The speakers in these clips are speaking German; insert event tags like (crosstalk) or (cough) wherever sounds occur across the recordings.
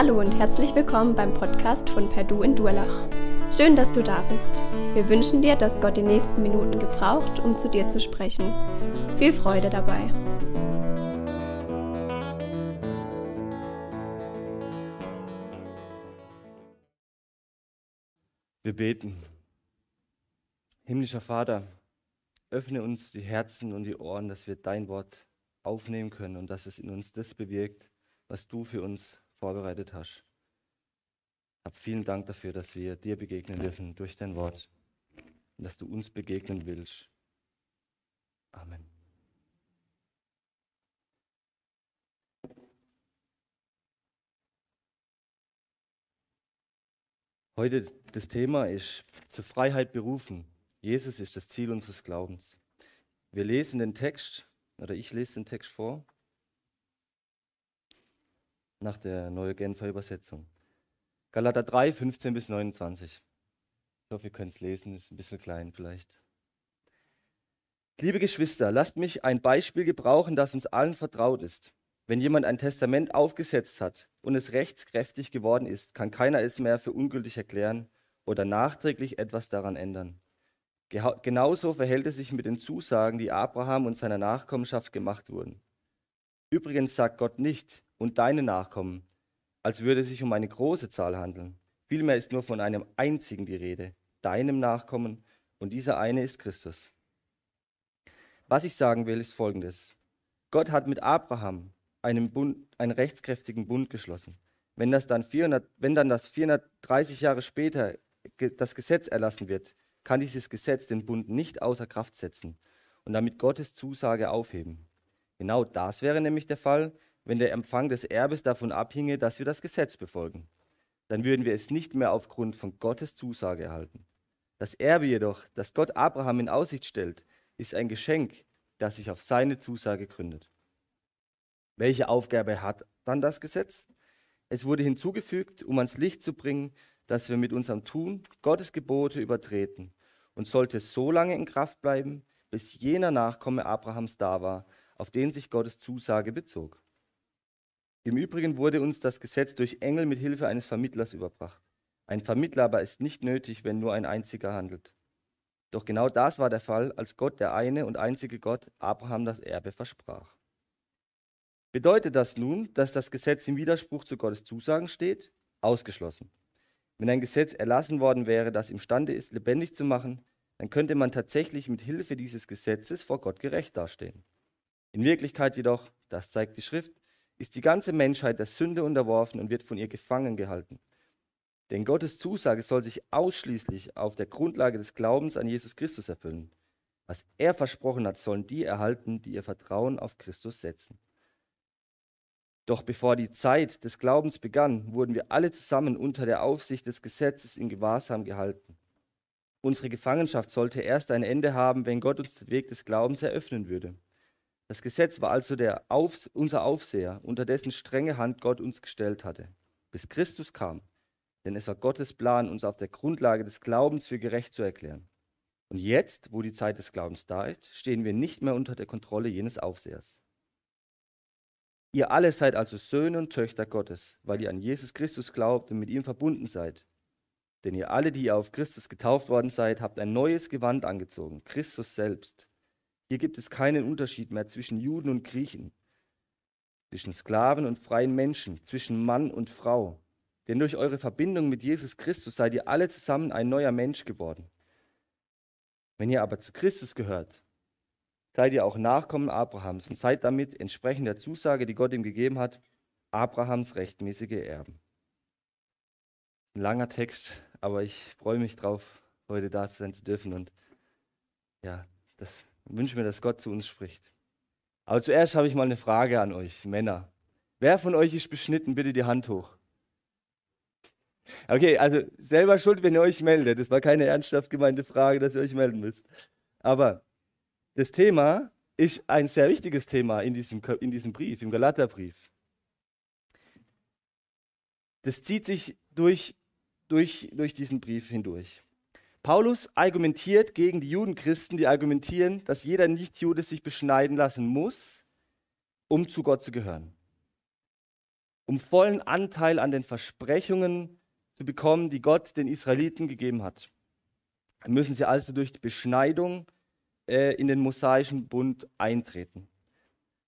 Hallo und herzlich willkommen beim Podcast von Perdu in Durlach. Schön, dass du da bist. Wir wünschen dir, dass Gott die nächsten Minuten gebraucht, um zu dir zu sprechen. Viel Freude dabei. Wir beten. Himmlischer Vater, öffne uns die Herzen und die Ohren, dass wir dein Wort aufnehmen können und dass es in uns das bewirkt, was du für uns vorbereitet hast. Hab vielen Dank dafür, dass wir dir begegnen dürfen durch dein Wort und dass du uns begegnen willst. Amen. Heute das Thema ist zur Freiheit berufen. Jesus ist das Ziel unseres Glaubens. Wir lesen den Text, oder ich lese den Text vor, nach der Neue Genfer Übersetzung. Galater 3, 15 bis 29. Ich hoffe, ihr könnt es lesen, ist ein bisschen klein vielleicht. Liebe Geschwister, lasst mich ein Beispiel gebrauchen, das uns allen vertraut ist. Wenn jemand ein Testament aufgesetzt hat und es rechtskräftig geworden ist, kann keiner es mehr für ungültig erklären oder nachträglich etwas daran ändern. Genauso verhält es sich mit den Zusagen, die Abraham und seiner Nachkommenschaft gemacht wurden. Übrigens sagt Gott nicht, und deine Nachkommen, als würde es sich um eine große Zahl handeln. Vielmehr ist nur von einem einzigen die Rede, deinem Nachkommen, und dieser eine ist Christus. Was ich sagen will, ist folgendes. Gott hat mit Abraham einen, Bund, einen rechtskräftigen Bund geschlossen. Wenn, das dann 400, wenn dann das 430 Jahre später das Gesetz erlassen wird, kann dieses Gesetz den Bund nicht außer Kraft setzen und damit Gottes Zusage aufheben. Genau das wäre nämlich der Fall, wenn der Empfang des Erbes davon abhinge, dass wir das Gesetz befolgen. Dann würden wir es nicht mehr aufgrund von Gottes Zusage erhalten. Das Erbe jedoch, das Gott Abraham in Aussicht stellt, ist ein Geschenk, das sich auf seine Zusage gründet. Welche Aufgabe hat dann das Gesetz? Es wurde hinzugefügt, um ans Licht zu bringen, dass wir mit unserem Tun Gottes Gebote übertreten und sollte so lange in Kraft bleiben, bis jener Nachkomme Abrahams da war, auf den sich Gottes Zusage bezog. Im Übrigen wurde uns das Gesetz durch Engel mit Hilfe eines Vermittlers überbracht. Ein Vermittler aber ist nicht nötig, wenn nur ein einziger handelt. Doch genau das war der Fall, als Gott, der eine und einzige Gott, Abraham das Erbe versprach. Bedeutet das nun, dass das Gesetz im Widerspruch zu Gottes Zusagen steht? Ausgeschlossen. Wenn ein Gesetz erlassen worden wäre, das imstande ist, lebendig zu machen, dann könnte man tatsächlich mit Hilfe dieses Gesetzes vor Gott gerecht dastehen. In Wirklichkeit jedoch, das zeigt die Schrift, ist die ganze Menschheit der Sünde unterworfen und wird von ihr gefangen gehalten. Denn Gottes Zusage soll sich ausschließlich auf der Grundlage des Glaubens an Jesus Christus erfüllen. Was er versprochen hat, sollen die erhalten, die ihr Vertrauen auf Christus setzen. Doch bevor die Zeit des Glaubens begann, wurden wir alle zusammen unter der Aufsicht des Gesetzes in Gewahrsam gehalten. Unsere Gefangenschaft sollte erst ein Ende haben, wenn Gott uns den Weg des Glaubens eröffnen würde. Das Gesetz war also der Auf, unser Aufseher, unter dessen strenge Hand Gott uns gestellt hatte, bis Christus kam. Denn es war Gottes Plan, uns auf der Grundlage des Glaubens für gerecht zu erklären. Und jetzt, wo die Zeit des Glaubens da ist, stehen wir nicht mehr unter der Kontrolle jenes Aufsehers. Ihr alle seid also Söhne und Töchter Gottes, weil ihr an Jesus Christus glaubt und mit ihm verbunden seid. Denn ihr alle, die ihr auf Christus getauft worden seid, habt ein neues Gewand angezogen, Christus selbst. Hier gibt es keinen Unterschied mehr zwischen Juden und Griechen, zwischen Sklaven und freien Menschen, zwischen Mann und Frau. Denn durch eure Verbindung mit Jesus Christus seid ihr alle zusammen ein neuer Mensch geworden. Wenn ihr aber zu Christus gehört, seid ihr auch Nachkommen Abrahams und seid damit entsprechend der Zusage, die Gott ihm gegeben hat, Abrahams rechtmäßige Erben. Ein langer Text, aber ich freue mich drauf, heute da sein zu dürfen und ja, das und wünsche mir, dass Gott zu uns spricht. Aber zuerst habe ich mal eine Frage an euch, Männer. Wer von euch ist beschnitten? Bitte die Hand hoch. Okay, also selber schuld, wenn ihr euch meldet. Das war keine ernsthaft gemeinte Frage, dass ihr euch melden müsst. Aber das Thema ist ein sehr wichtiges Thema in diesem, in diesem Brief, im Galaterbrief. Das zieht sich durch, durch, durch diesen Brief hindurch. Paulus argumentiert gegen die Judenchristen, die argumentieren, dass jeder Nichtjude sich beschneiden lassen muss, um zu Gott zu gehören. um vollen Anteil an den Versprechungen zu bekommen, die Gott den Israeliten gegeben hat. Dann müssen sie also durch die Beschneidung äh, in den mosaischen Bund eintreten.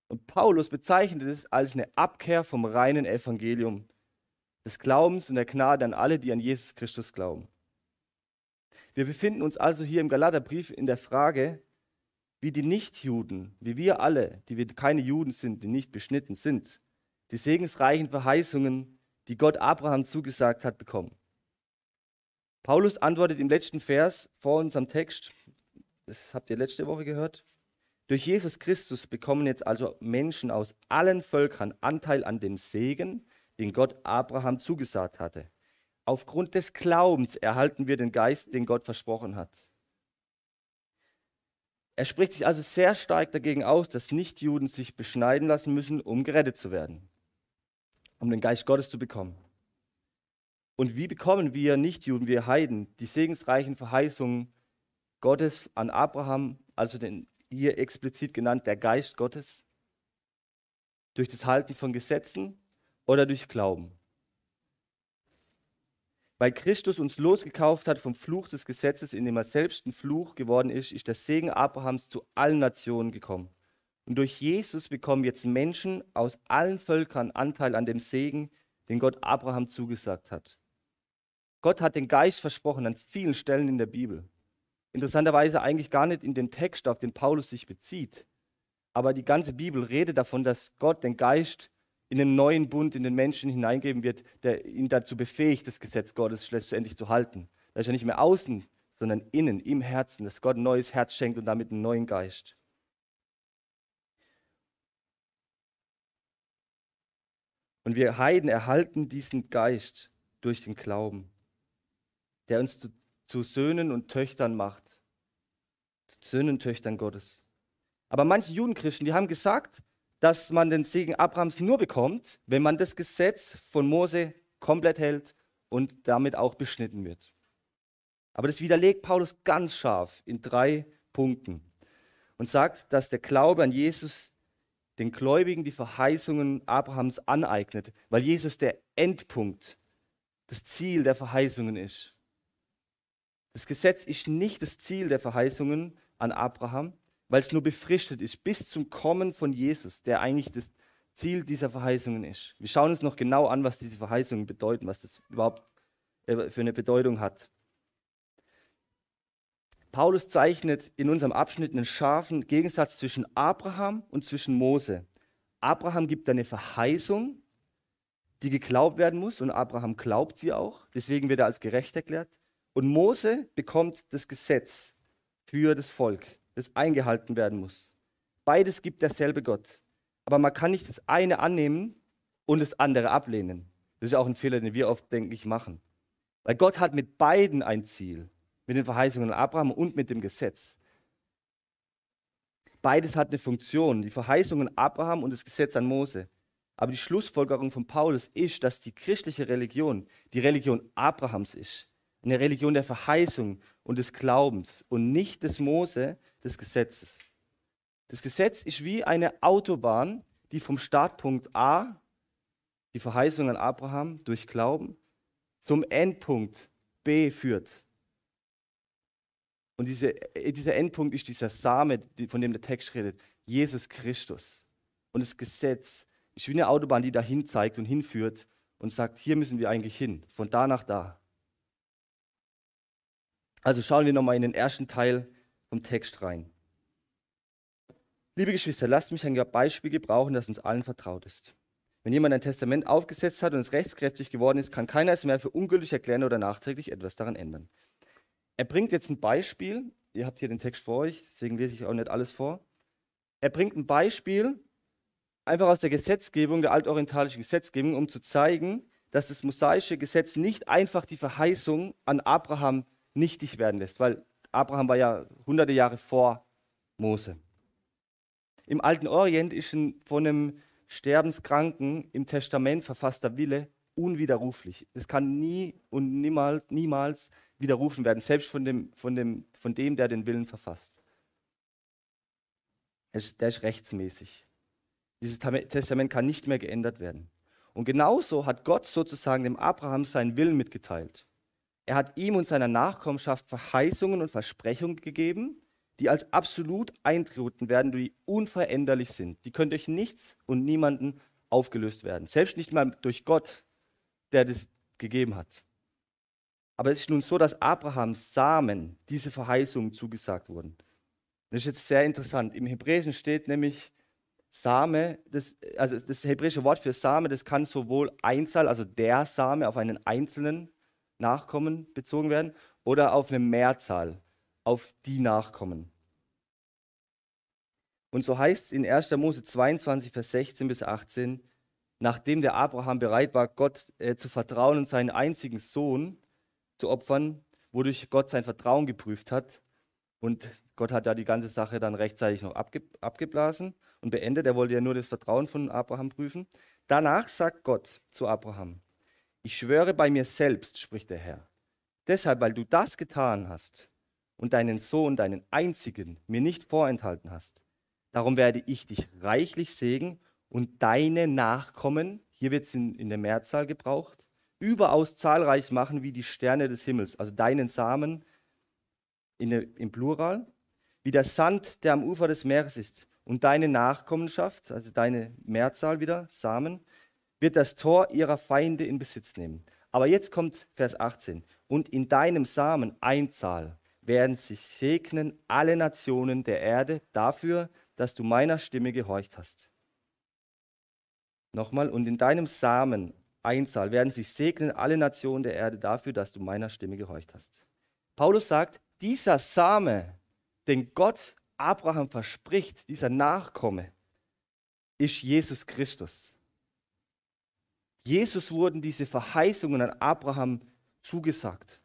Und Paulus bezeichnet es als eine Abkehr vom reinen Evangelium des Glaubens und der Gnade an alle, die an Jesus Christus glauben. Wir befinden uns also hier im Galaterbrief in der Frage, wie die Nichtjuden, wie wir alle, die wir keine Juden sind, die nicht beschnitten sind, die segensreichen Verheißungen, die Gott Abraham zugesagt hat, bekommen. Paulus antwortet im letzten Vers vor unserem Text, das habt ihr letzte Woche gehört, durch Jesus Christus bekommen jetzt also Menschen aus allen Völkern Anteil an dem Segen, den Gott Abraham zugesagt hatte. Aufgrund des Glaubens erhalten wir den Geist, den Gott versprochen hat. Er spricht sich also sehr stark dagegen aus, dass Nichtjuden sich beschneiden lassen müssen, um gerettet zu werden, um den Geist Gottes zu bekommen. Und wie bekommen wir Nichtjuden, wir Heiden, die segensreichen Verheißungen Gottes an Abraham, also den hier explizit genannt der Geist Gottes? Durch das Halten von Gesetzen oder durch Glauben? Weil Christus uns losgekauft hat vom Fluch des Gesetzes, in dem er selbst ein Fluch geworden ist, ist der Segen Abrahams zu allen Nationen gekommen. Und durch Jesus bekommen jetzt Menschen aus allen Völkern Anteil an dem Segen, den Gott Abraham zugesagt hat. Gott hat den Geist versprochen an vielen Stellen in der Bibel. Interessanterweise eigentlich gar nicht in den Text, auf den Paulus sich bezieht. Aber die ganze Bibel redet davon, dass Gott den Geist in den neuen Bund in den Menschen hineingeben wird, der ihn dazu befähigt, das Gesetz Gottes schlussendlich zu halten. Da ist ja nicht mehr außen, sondern innen, im Herzen, dass Gott ein neues Herz schenkt und damit einen neuen Geist. Und wir Heiden erhalten diesen Geist durch den Glauben, der uns zu, zu Söhnen und Töchtern macht. Zu Söhnen und Töchtern Gottes. Aber manche Judenchristen, die haben gesagt, dass man den Segen Abrahams nur bekommt, wenn man das Gesetz von Mose komplett hält und damit auch beschnitten wird. Aber das widerlegt Paulus ganz scharf in drei Punkten und sagt, dass der Glaube an Jesus den Gläubigen die Verheißungen Abrahams aneignet, weil Jesus der Endpunkt, das Ziel der Verheißungen ist. Das Gesetz ist nicht das Ziel der Verheißungen an Abraham, weil es nur befristet ist, bis zum Kommen von Jesus, der eigentlich das Ziel dieser Verheißungen ist. Wir schauen uns noch genau an, was diese Verheißungen bedeuten, was das überhaupt äh, für eine Bedeutung hat. Paulus zeichnet in unserem Abschnitt einen scharfen Gegensatz zwischen Abraham und zwischen Mose. Abraham gibt eine Verheißung, die geglaubt werden muss, und Abraham glaubt sie auch, deswegen wird er als gerecht erklärt. Und Mose bekommt das Gesetz für das Volk das eingehalten werden muss. Beides gibt derselbe Gott. Aber man kann nicht das eine annehmen und das andere ablehnen. Das ist auch ein Fehler, den wir oft, denke ich, machen. Weil Gott hat mit beiden ein Ziel, mit den Verheißungen an Abraham und mit dem Gesetz. Beides hat eine Funktion, die Verheißungen Abraham und das Gesetz an Mose. Aber die Schlussfolgerung von Paulus ist, dass die christliche Religion die Religion Abrahams ist. Eine Religion der Verheißung und des Glaubens und nicht des Mose, des Gesetzes. Das Gesetz ist wie eine Autobahn, die vom Startpunkt A, die Verheißung an Abraham durch Glauben, zum Endpunkt B führt. Und diese, dieser Endpunkt ist dieser Same, von dem der Text redet, Jesus Christus. Und das Gesetz ist wie eine Autobahn, die dahin zeigt und hinführt und sagt, hier müssen wir eigentlich hin, von da nach da. Also schauen wir nochmal in den ersten Teil vom Text rein. Liebe Geschwister, lasst mich ein Beispiel gebrauchen, das uns allen vertraut ist. Wenn jemand ein Testament aufgesetzt hat und es rechtskräftig geworden ist, kann keiner es mehr für ungültig erklären oder nachträglich etwas daran ändern. Er bringt jetzt ein Beispiel, ihr habt hier den Text vor euch, deswegen lese ich auch nicht alles vor. Er bringt ein Beispiel einfach aus der Gesetzgebung, der altorientalischen Gesetzgebung, um zu zeigen, dass das mosaische Gesetz nicht einfach die Verheißung an Abraham nichtig werden lässt, weil Abraham war ja hunderte Jahre vor Mose. Im alten Orient ist ein, von einem Sterbenskranken im Testament verfasster Wille unwiderruflich. Es kann nie und niemals, niemals widerrufen werden, selbst von dem, von, dem, von dem, der den Willen verfasst. Der ist rechtsmäßig. Dieses Testament kann nicht mehr geändert werden. Und genauso hat Gott sozusagen dem Abraham seinen Willen mitgeteilt. Er hat ihm und seiner Nachkommenschaft Verheißungen und Versprechungen gegeben, die als absolut eintreten werden, die unveränderlich sind. Die können durch nichts und niemanden aufgelöst werden. Selbst nicht mal durch Gott, der das gegeben hat. Aber es ist nun so, dass Abrahams Samen diese Verheißungen zugesagt wurden. Das ist jetzt sehr interessant. Im Hebräischen steht nämlich Same, das, also das hebräische Wort für Same, das kann sowohl Einzahl, also der Same auf einen einzelnen Nachkommen bezogen werden, oder auf eine Mehrzahl, auf die Nachkommen. Und so heißt es in 1. Mose 22, Vers 16 bis 18, nachdem der Abraham bereit war, Gott äh, zu vertrauen und seinen einzigen Sohn zu opfern, wodurch Gott sein Vertrauen geprüft hat. Und Gott hat ja die ganze Sache dann rechtzeitig noch abge abgeblasen und beendet. Er wollte ja nur das Vertrauen von Abraham prüfen. Danach sagt Gott zu Abraham, ich schwöre bei mir selbst, spricht der Herr, deshalb, weil du das getan hast und deinen Sohn, deinen einzigen, mir nicht vorenthalten hast, darum werde ich dich reichlich segnen und deine Nachkommen, hier wird es in, in der Mehrzahl gebraucht, überaus zahlreich machen wie die Sterne des Himmels, also deinen Samen in im Plural, wie der Sand, der am Ufer des Meeres ist, und deine Nachkommenschaft, also deine Mehrzahl wieder, Samen, wird das Tor ihrer Feinde in Besitz nehmen. Aber jetzt kommt Vers 18. Und in deinem Samen Einzahl werden sich segnen alle Nationen der Erde dafür, dass du meiner Stimme gehorcht hast. Nochmal, und in deinem Samen Einzahl werden sich segnen alle Nationen der Erde dafür, dass du meiner Stimme gehorcht hast. Paulus sagt, dieser Same, den Gott Abraham verspricht, dieser Nachkomme, ist Jesus Christus. Jesus wurden diese Verheißungen an Abraham zugesagt.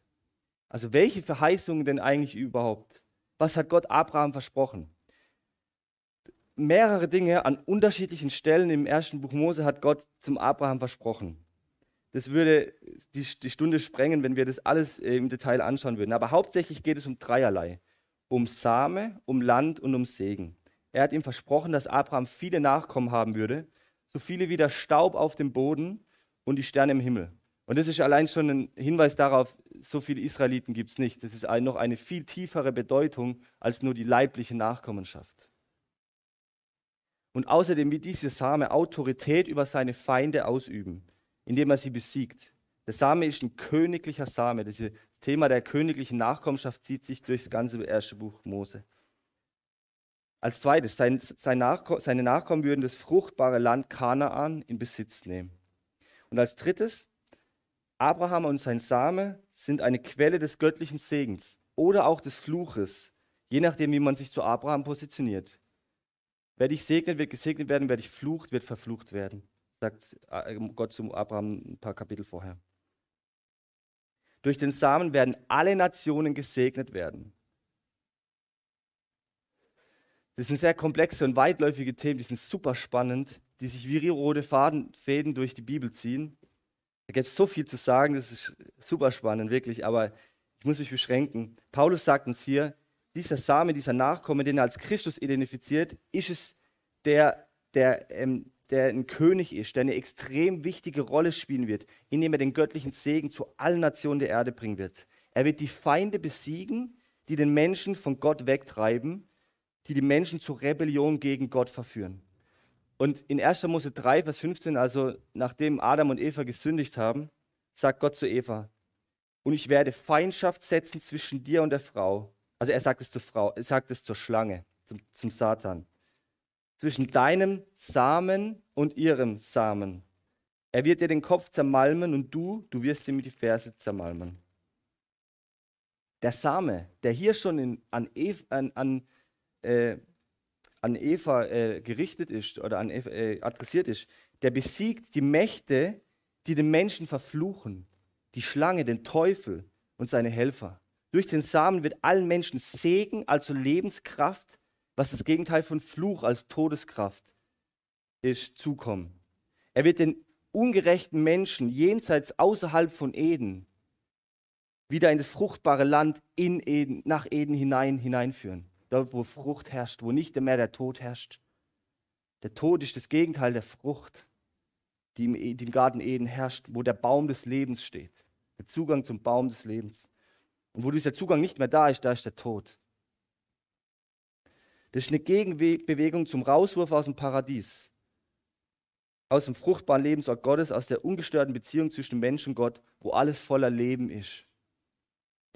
Also welche Verheißungen denn eigentlich überhaupt? Was hat Gott Abraham versprochen? Mehrere Dinge an unterschiedlichen Stellen im ersten Buch Mose hat Gott zum Abraham versprochen. Das würde die, die Stunde sprengen, wenn wir das alles äh, im Detail anschauen würden. Aber hauptsächlich geht es um dreierlei. Um Same, um Land und um Segen. Er hat ihm versprochen, dass Abraham viele Nachkommen haben würde, so viele wie der Staub auf dem Boden und die Sterne im Himmel. Und das ist allein schon ein Hinweis darauf, so viele Israeliten gibt es nicht. Das ist noch eine viel tiefere Bedeutung als nur die leibliche Nachkommenschaft. Und außerdem wird dieser Same Autorität über seine Feinde ausüben, indem er sie besiegt. Der Same ist ein königlicher Same. Das Thema der königlichen Nachkommenschaft zieht sich durch das ganze erste Buch Mose. Als zweites, sein, sein Nachko seine Nachkommen würden das fruchtbare Land Kanaan in Besitz nehmen. Und als drittes, Abraham und sein Same sind eine Quelle des göttlichen Segens oder auch des Fluches, je nachdem, wie man sich zu Abraham positioniert. Wer dich segnet, wird gesegnet werden, wer dich flucht, wird verflucht werden, sagt äh, Gott zu Abraham ein paar Kapitel vorher. Durch den Samen werden alle Nationen gesegnet werden. Das sind sehr komplexe und weitläufige Themen, die sind super spannend die sich wie rote Faden, Fäden durch die Bibel ziehen. Da gibt es so viel zu sagen, das ist super spannend, wirklich, aber ich muss mich beschränken. Paulus sagt uns hier, dieser Same, dieser Nachkomme, den er als Christus identifiziert, ist es, der, der, ähm, der ein König ist, der eine extrem wichtige Rolle spielen wird, indem er den göttlichen Segen zu allen Nationen der Erde bringen wird. Er wird die Feinde besiegen, die den Menschen von Gott wegtreiben, die die Menschen zur Rebellion gegen Gott verführen. Und in 1. Mose 3, Vers 15, also nachdem Adam und Eva gesündigt haben, sagt Gott zu Eva, und ich werde Feindschaft setzen zwischen dir und der Frau. Also er sagt es zur Frau, er sagt es zur Schlange, zum, zum Satan. Zwischen deinem Samen und ihrem Samen. Er wird dir den Kopf zermalmen und du, du wirst ihm die Ferse zermalmen. Der Same, der hier schon in, an, Eva, an, an äh, an Eva äh, gerichtet ist oder an Eva, äh, adressiert ist, der besiegt die Mächte, die den Menschen verfluchen, die Schlange, den Teufel und seine Helfer. Durch den Samen wird allen Menschen Segen, also Lebenskraft, was das Gegenteil von Fluch als Todeskraft ist, zukommen. Er wird den ungerechten Menschen jenseits außerhalb von Eden wieder in das fruchtbare Land in Eden, nach Eden hinein hineinführen dort wo Frucht herrscht, wo nicht mehr der Tod herrscht. Der Tod ist das Gegenteil der Frucht. die im, e, die im Garten Eden herrscht, wo der Baum des Lebens steht. Der Zugang zum Baum des Lebens. Und wo dieser Zugang nicht mehr da ist, da ist der Tod. Das ist eine Gegenbewegung zum Rauswurf aus dem Paradies, aus dem fruchtbaren Lebensort Gottes, aus der ungestörten Beziehung zwischen Mensch und Gott, wo alles voller Leben ist.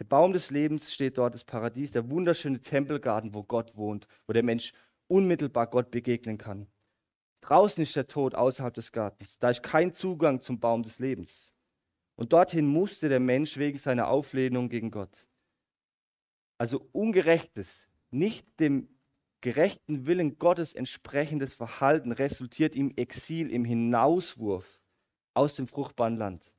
Der Baum des Lebens steht dort, das Paradies, der wunderschöne Tempelgarten, wo Gott wohnt, wo der Mensch unmittelbar Gott begegnen kann. Draußen ist der Tod außerhalb des Gartens. Da ist kein Zugang zum Baum des Lebens. Und dorthin musste der Mensch wegen seiner Auflehnung gegen Gott. Also ungerechtes, nicht dem gerechten Willen Gottes entsprechendes Verhalten resultiert im Exil, im Hinauswurf aus dem fruchtbaren Land.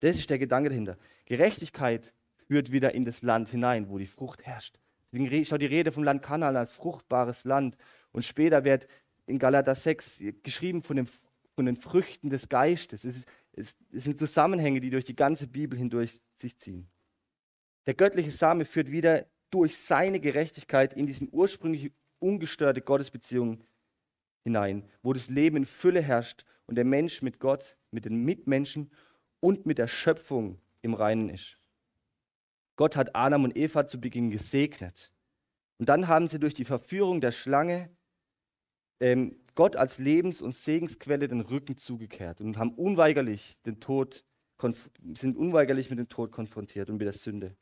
Das ist der Gedanke dahinter. Gerechtigkeit führt wieder in das Land hinein, wo die Frucht herrscht. Deswegen auch die Rede vom Land Kanaan als fruchtbares Land. Und später wird in Galater 6 geschrieben von, dem, von den Früchten des Geistes. Es, es, es sind Zusammenhänge, die durch die ganze Bibel hindurch sich ziehen. Der göttliche Same führt wieder durch seine Gerechtigkeit in diesen ursprünglich ungestörte Gottesbeziehung hinein, wo das Leben in Fülle herrscht und der Mensch mit Gott, mit den Mitmenschen und mit der Schöpfung im Reinen ist. Gott hat Adam und Eva zu Beginn gesegnet. Und dann haben sie durch die Verführung der Schlange ähm, Gott als Lebens- und Segensquelle den Rücken zugekehrt und haben unweigerlich den Tod, sind unweigerlich mit dem Tod konfrontiert und mit der Sünde.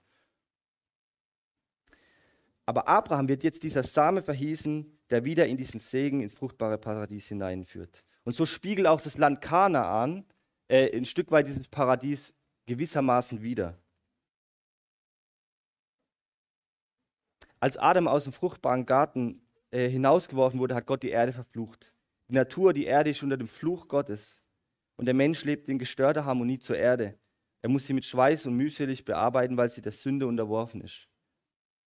Aber Abraham wird jetzt dieser Same verhießen, der wieder in diesen Segen, ins fruchtbare Paradies hineinführt. Und so spiegelt auch das Land Kanaan äh, ein Stück weit dieses Paradies gewissermaßen wieder. Als Adam aus dem fruchtbaren Garten äh, hinausgeworfen wurde, hat Gott die Erde verflucht. Die Natur, die Erde ist unter dem Fluch Gottes. Und der Mensch lebt in gestörter Harmonie zur Erde. Er muss sie mit Schweiß und mühselig bearbeiten, weil sie der Sünde unterworfen ist.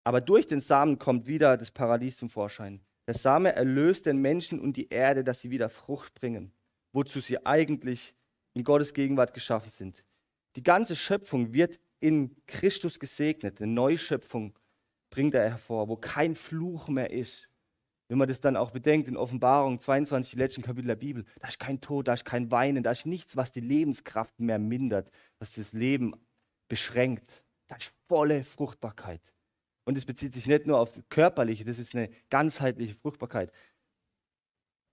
Aber durch den Samen kommt wieder das Paradies zum Vorschein. Der Same erlöst den Menschen und die Erde, dass sie wieder Frucht bringen, wozu sie eigentlich in Gottes Gegenwart geschaffen sind. Die ganze Schöpfung wird in Christus gesegnet. Eine Neuschöpfung bringt er hervor, wo kein Fluch mehr ist. Wenn man das dann auch bedenkt in Offenbarung 22, die letzten Kapitel der Bibel, da ist kein Tod, da ist kein Weinen, da ist nichts, was die Lebenskraft mehr mindert, was das Leben beschränkt. Da ist volle Fruchtbarkeit. Und es bezieht sich nicht nur auf das Körperliche, das ist eine ganzheitliche Fruchtbarkeit.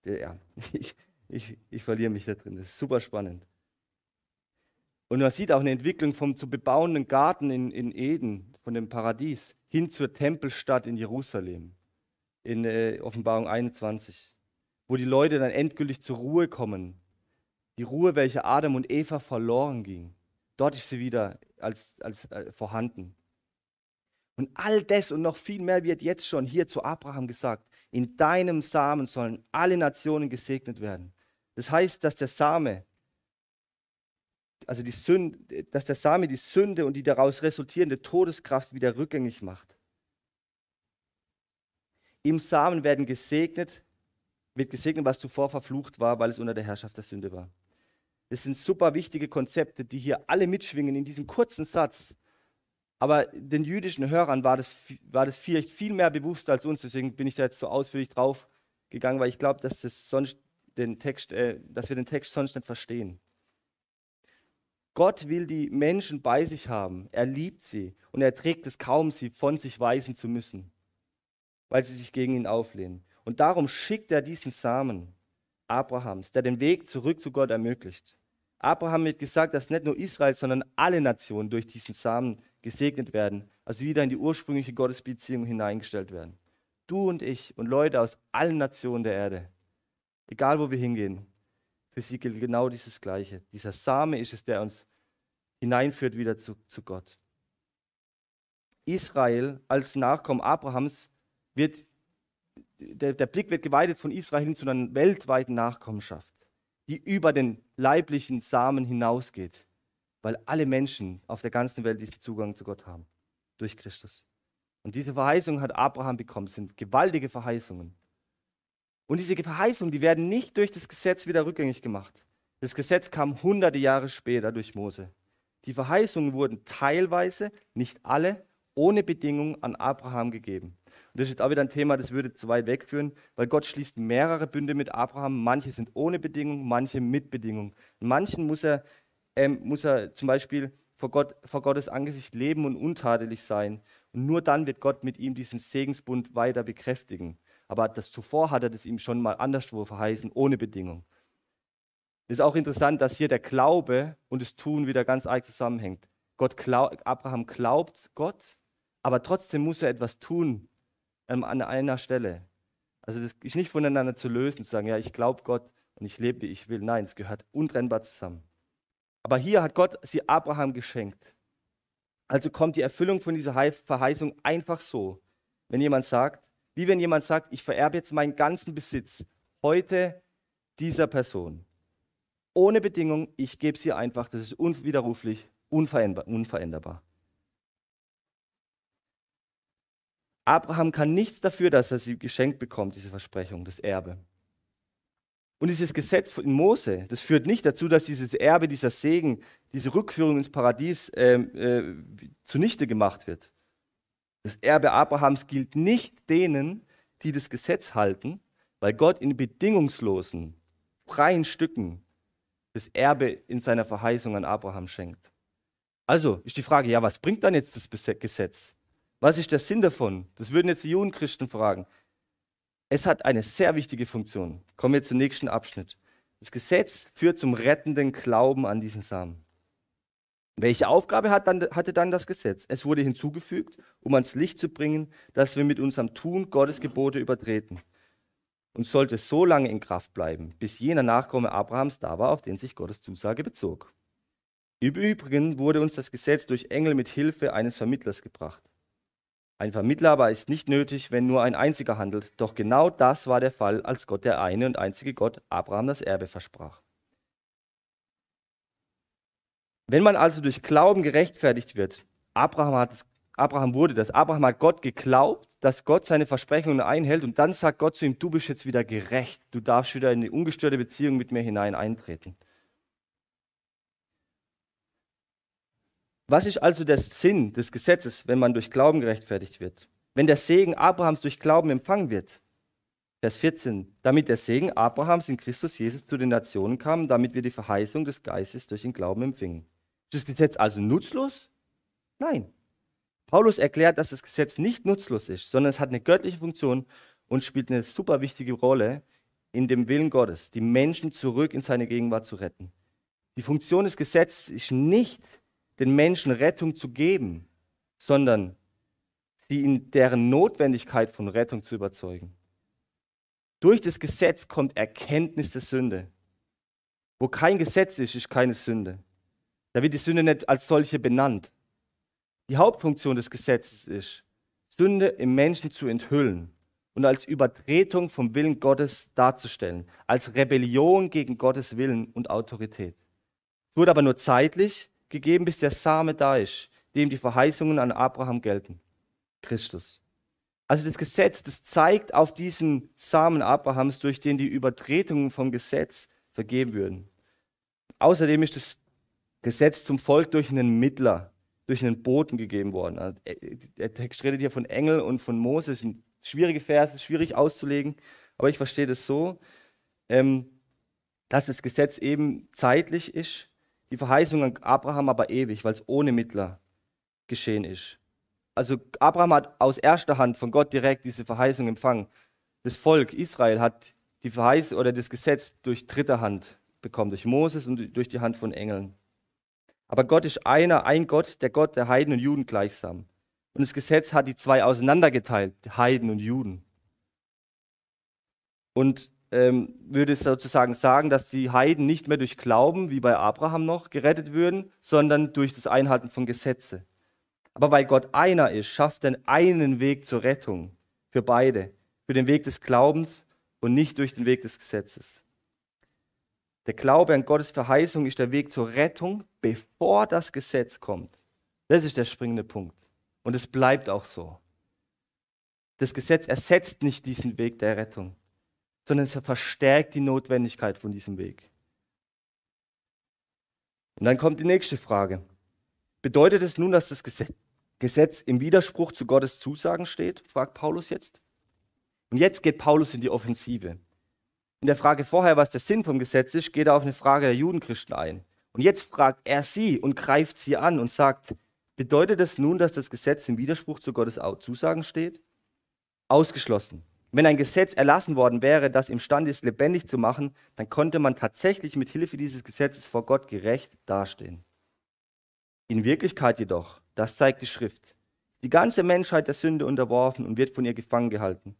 Ja, (laughs) ich, ich, ich verliere mich da drin, das ist super spannend. Und man sieht auch eine Entwicklung vom zu bebauenden Garten in, in Eden, von dem Paradies, hin zur Tempelstadt in Jerusalem, in äh, Offenbarung 21, wo die Leute dann endgültig zur Ruhe kommen. Die Ruhe, welche Adam und Eva verloren ging. Dort ist sie wieder als, als äh, vorhanden. Und all das und noch viel mehr wird jetzt schon hier zu Abraham gesagt. In deinem Samen sollen alle Nationen gesegnet werden. Das heißt, dass der Same, also die Sünde, dass der Same die Sünde und die daraus resultierende Todeskraft wieder rückgängig macht. Im Samen werden gesegnet, wird gesegnet, was zuvor verflucht war, weil es unter der Herrschaft der Sünde war. Das sind super wichtige Konzepte, die hier alle mitschwingen in diesem kurzen Satz. Aber den jüdischen Hörern war das, war das vielleicht viel mehr bewusst als uns. Deswegen bin ich da jetzt so ausführlich drauf gegangen, weil ich glaube, dass, das äh, dass wir den Text sonst nicht verstehen. Gott will die Menschen bei sich haben. Er liebt sie und er trägt es kaum, sie von sich weisen zu müssen, weil sie sich gegen ihn auflehnen. Und darum schickt er diesen Samen Abrahams, der den Weg zurück zu Gott ermöglicht. Abraham wird gesagt, dass nicht nur Israel, sondern alle Nationen durch diesen Samen gesegnet werden, also wieder in die ursprüngliche Gottesbeziehung hineingestellt werden. Du und ich und Leute aus allen Nationen der Erde, egal wo wir hingehen, für sie gilt genau dieses Gleiche. Dieser Same ist es, der uns hineinführt wieder zu, zu Gott. Israel als Nachkommen Abrahams wird, der, der Blick wird geweitet von Israel hin zu einer weltweiten Nachkommenschaft, die über den leiblichen Samen hinausgeht weil alle Menschen auf der ganzen Welt diesen Zugang zu Gott haben, durch Christus. Und diese Verheißungen hat Abraham bekommen, sind gewaltige Verheißungen. Und diese Verheißungen, die werden nicht durch das Gesetz wieder rückgängig gemacht. Das Gesetz kam hunderte Jahre später durch Mose. Die Verheißungen wurden teilweise, nicht alle, ohne Bedingung an Abraham gegeben. Und das ist jetzt auch wieder ein Thema, das würde zu weit wegführen, weil Gott schließt mehrere Bünde mit Abraham. Manche sind ohne Bedingung, manche mit Bedingung. In manchen muss er, ähm, muss er zum Beispiel vor, Gott, vor Gottes Angesicht leben und untadelig sein. Und nur dann wird Gott mit ihm diesen Segensbund weiter bekräftigen. Aber das zuvor hat er das ihm schon mal anderswo verheißen, ohne Bedingung. Es ist auch interessant, dass hier der Glaube und das Tun wieder ganz arg zusammenhängt. Gott glaub, Abraham glaubt Gott, aber trotzdem muss er etwas tun ähm, an einer Stelle. Also das ist nicht voneinander zu lösen, zu sagen, ja, ich glaube Gott und ich lebe, wie ich will. Nein, es gehört untrennbar zusammen. Aber hier hat Gott sie Abraham geschenkt. Also kommt die Erfüllung von dieser Verheißung einfach so, wenn jemand sagt, wie wenn jemand sagt, ich vererbe jetzt meinen ganzen Besitz heute dieser Person. Ohne Bedingung, ich gebe sie einfach, das ist unwiderruflich, unveränderbar. Abraham kann nichts dafür, dass er sie geschenkt bekommt, diese Versprechung, das Erbe. Und dieses Gesetz in Mose, das führt nicht dazu, dass dieses Erbe, dieser Segen, diese Rückführung ins Paradies äh, äh, zunichte gemacht wird. Das Erbe Abrahams gilt nicht denen, die das Gesetz halten, weil Gott in bedingungslosen, freien Stücken das Erbe in seiner Verheißung an Abraham schenkt. Also ist die Frage, ja, was bringt dann jetzt das Gesetz? Was ist der Sinn davon? Das würden jetzt die Judenchristen fragen. Es hat eine sehr wichtige Funktion. Kommen wir zum nächsten Abschnitt. Das Gesetz führt zum rettenden Glauben an diesen Samen. Welche Aufgabe hat dann, hatte dann das Gesetz? Es wurde hinzugefügt, um ans Licht zu bringen, dass wir mit unserem Tun Gottes Gebote übertreten. Und sollte so lange in Kraft bleiben, bis jener Nachkomme Abrahams da war, auf den sich Gottes Zusage bezog. Im Übrigen wurde uns das Gesetz durch Engel mit Hilfe eines Vermittlers gebracht. Ein Vermittler aber ist nicht nötig, wenn nur ein einziger handelt. Doch genau das war der Fall, als Gott der eine und einzige Gott Abraham das Erbe versprach. Wenn man also durch Glauben gerechtfertigt wird, Abraham, hat es, Abraham wurde das, Abraham hat Gott geglaubt, dass Gott seine Versprechungen einhält und dann sagt Gott zu ihm, du bist jetzt wieder gerecht, du darfst wieder in eine ungestörte Beziehung mit mir hinein eintreten. Was ist also der Sinn des Gesetzes, wenn man durch Glauben gerechtfertigt wird? Wenn der Segen Abrahams durch Glauben empfangen wird? Vers 14, damit der Segen Abrahams in Christus Jesus zu den Nationen kam, damit wir die Verheißung des Geistes durch den Glauben empfingen. Ist das Gesetz also nutzlos? Nein. Paulus erklärt, dass das Gesetz nicht nutzlos ist, sondern es hat eine göttliche Funktion und spielt eine super wichtige Rolle in dem Willen Gottes, die Menschen zurück in seine Gegenwart zu retten. Die Funktion des Gesetzes ist nicht, den Menschen Rettung zu geben, sondern sie in deren Notwendigkeit von Rettung zu überzeugen. Durch das Gesetz kommt Erkenntnis der Sünde. Wo kein Gesetz ist, ist keine Sünde. Da wird die Sünde nicht als solche benannt. Die Hauptfunktion des Gesetzes ist, Sünde im Menschen zu enthüllen und als Übertretung vom Willen Gottes darzustellen, als Rebellion gegen Gottes Willen und Autorität. Es wurde aber nur zeitlich gegeben, bis der Same da ist, dem die Verheißungen an Abraham gelten. Christus. Also das Gesetz, das zeigt auf diesen Samen Abrahams, durch den die Übertretungen vom Gesetz vergeben würden. Außerdem ist das Gesetz zum Volk durch einen Mittler, durch einen Boten gegeben worden. Also, äh, der Text redet hier von Engel und von Mose. Das sind schwierige Verse, schwierig auszulegen, aber ich verstehe das so, ähm, dass das Gesetz eben zeitlich ist die Verheißung an Abraham aber ewig, weil es ohne Mittler geschehen ist. Also Abraham hat aus erster Hand von Gott direkt diese Verheißung empfangen. Das Volk Israel hat die Verheißung oder das Gesetz durch dritte Hand bekommen, durch Moses und durch die Hand von Engeln. Aber Gott ist einer, ein Gott, der Gott der Heiden und Juden gleichsam. Und das Gesetz hat die zwei auseinandergeteilt, Heiden und Juden. Und ähm, würde sozusagen sagen, dass die Heiden nicht mehr durch Glauben, wie bei Abraham noch, gerettet würden, sondern durch das Einhalten von Gesetze. Aber weil Gott einer ist, schafft er einen Weg zur Rettung für beide, für den Weg des Glaubens und nicht durch den Weg des Gesetzes. Der Glaube an Gottes Verheißung ist der Weg zur Rettung, bevor das Gesetz kommt. Das ist der springende Punkt. Und es bleibt auch so. Das Gesetz ersetzt nicht diesen Weg der Rettung sondern es verstärkt die Notwendigkeit von diesem Weg. Und dann kommt die nächste Frage. Bedeutet es nun, dass das Gesetz im Widerspruch zu Gottes Zusagen steht, fragt Paulus jetzt. Und jetzt geht Paulus in die Offensive. In der Frage vorher, was der Sinn vom Gesetz ist, geht er auf eine Frage der Judenchristen ein. Und jetzt fragt er sie und greift sie an und sagt, bedeutet das nun, dass das Gesetz im Widerspruch zu Gottes Zusagen steht? Ausgeschlossen. Wenn ein Gesetz erlassen worden wäre, das imstande ist, lebendig zu machen, dann konnte man tatsächlich mit Hilfe dieses Gesetzes vor Gott gerecht dastehen. In Wirklichkeit jedoch, das zeigt die Schrift, die ganze Menschheit der Sünde unterworfen und wird von ihr gefangen gehalten.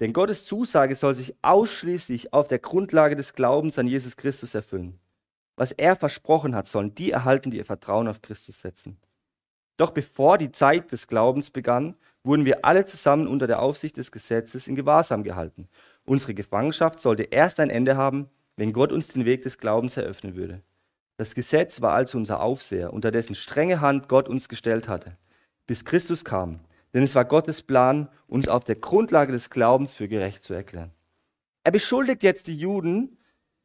Denn Gottes Zusage soll sich ausschließlich auf der Grundlage des Glaubens an Jesus Christus erfüllen. Was er versprochen hat, sollen die erhalten, die ihr Vertrauen auf Christus setzen. Doch bevor die Zeit des Glaubens begann, wurden wir alle zusammen unter der Aufsicht des Gesetzes in Gewahrsam gehalten. Unsere Gefangenschaft sollte erst ein Ende haben, wenn Gott uns den Weg des Glaubens eröffnen würde. Das Gesetz war also unser Aufseher, unter dessen strenge Hand Gott uns gestellt hatte, bis Christus kam. Denn es war Gottes Plan, uns auf der Grundlage des Glaubens für gerecht zu erklären. Er beschuldigt jetzt die Juden,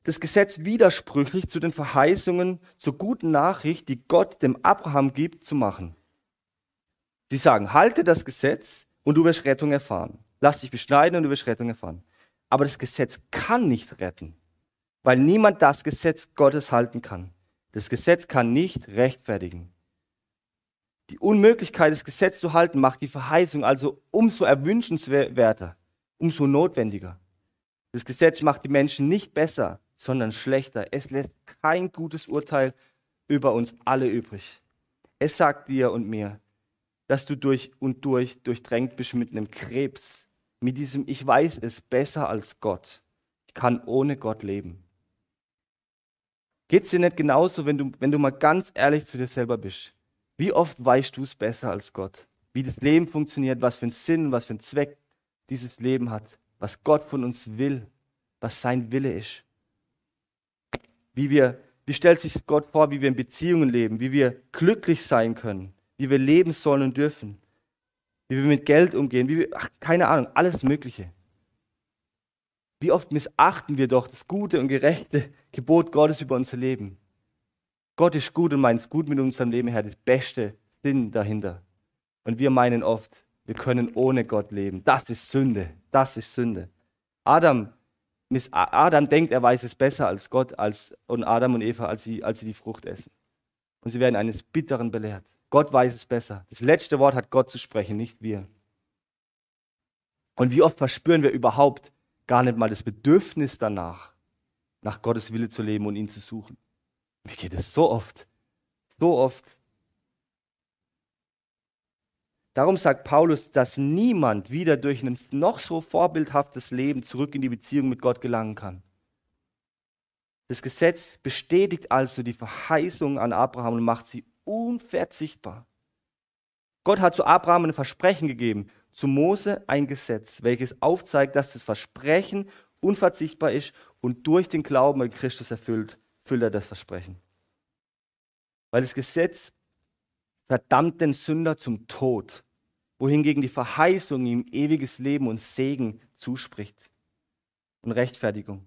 das Gesetz widersprüchlich zu den Verheißungen zur guten Nachricht, die Gott dem Abraham gibt, zu machen. Sie sagen, halte das Gesetz und du wirst Rettung erfahren. Lass dich beschneiden und du wirst Rettung erfahren. Aber das Gesetz kann nicht retten, weil niemand das Gesetz Gottes halten kann. Das Gesetz kann nicht rechtfertigen. Die Unmöglichkeit, das Gesetz zu halten, macht die Verheißung also umso erwünschenswerter, umso notwendiger. Das Gesetz macht die Menschen nicht besser, sondern schlechter. Es lässt kein gutes Urteil über uns alle übrig. Es sagt dir und mir, dass du durch und durch durchdrängt bist mit einem Krebs, mit diesem Ich weiß es besser als Gott. Ich kann ohne Gott leben. Geht es dir nicht genauso, wenn du, wenn du mal ganz ehrlich zu dir selber bist? Wie oft weißt du es besser als Gott? Wie das Leben funktioniert, was für einen Sinn, was für einen Zweck dieses Leben hat, was Gott von uns will, was sein Wille ist. Wie, wir, wie stellt sich Gott vor, wie wir in Beziehungen leben, wie wir glücklich sein können, wie wir leben sollen und dürfen, wie wir mit Geld umgehen, wie wir, ach, keine Ahnung, alles Mögliche. Wie oft missachten wir doch das gute und gerechte Gebot Gottes über unser Leben. Gott ist gut und meint es gut mit unserem Leben, Herr, das beste Sinn dahinter. Und wir meinen oft, wir können ohne Gott leben. Das ist Sünde. Das ist Sünde. Adam, Adam denkt, er weiß es besser als Gott als, und Adam und Eva, als sie, als sie die Frucht essen. Und sie werden eines Bitteren belehrt. Gott weiß es besser. Das letzte Wort hat Gott zu sprechen, nicht wir. Und wie oft verspüren wir überhaupt gar nicht mal das Bedürfnis danach, nach Gottes Wille zu leben und ihn zu suchen. Mir geht es so oft, so oft. Darum sagt Paulus, dass niemand wieder durch ein noch so vorbildhaftes Leben zurück in die Beziehung mit Gott gelangen kann. Das Gesetz bestätigt also die Verheißung an Abraham und macht sie unverzichtbar. Gott hat zu Abraham ein Versprechen gegeben, zu Mose ein Gesetz, welches aufzeigt, dass das Versprechen unverzichtbar ist und durch den Glauben an Christus erfüllt, füllt er das Versprechen. Weil das Gesetz verdammt den Sünder zum Tod, wohingegen die Verheißung ihm ewiges Leben und Segen zuspricht und Rechtfertigung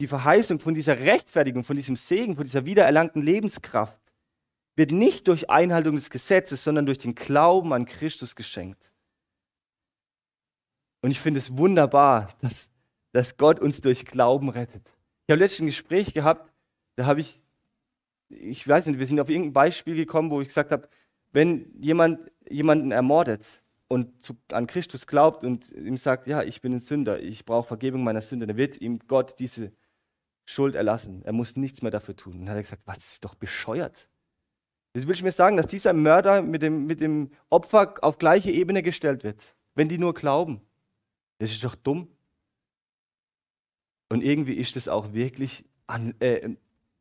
die Verheißung von dieser Rechtfertigung, von diesem Segen, von dieser wiedererlangten Lebenskraft wird nicht durch Einhaltung des Gesetzes, sondern durch den Glauben an Christus geschenkt. Und ich finde es wunderbar, dass, dass Gott uns durch Glauben rettet. Ich habe letztens ein Gespräch gehabt, da habe ich, ich weiß nicht, wir sind auf irgendein Beispiel gekommen, wo ich gesagt habe, wenn jemand jemanden ermordet und zu, an Christus glaubt und ihm sagt, ja, ich bin ein Sünder, ich brauche Vergebung meiner Sünde, dann wird ihm Gott diese Schuld erlassen. Er muss nichts mehr dafür tun. Und dann hat er gesagt, was ist doch bescheuert. Jetzt will ich mir sagen, dass dieser Mörder mit dem, mit dem Opfer auf gleiche Ebene gestellt wird, wenn die nur glauben. Das ist doch dumm. Und irgendwie ist das auch wirklich an, äh,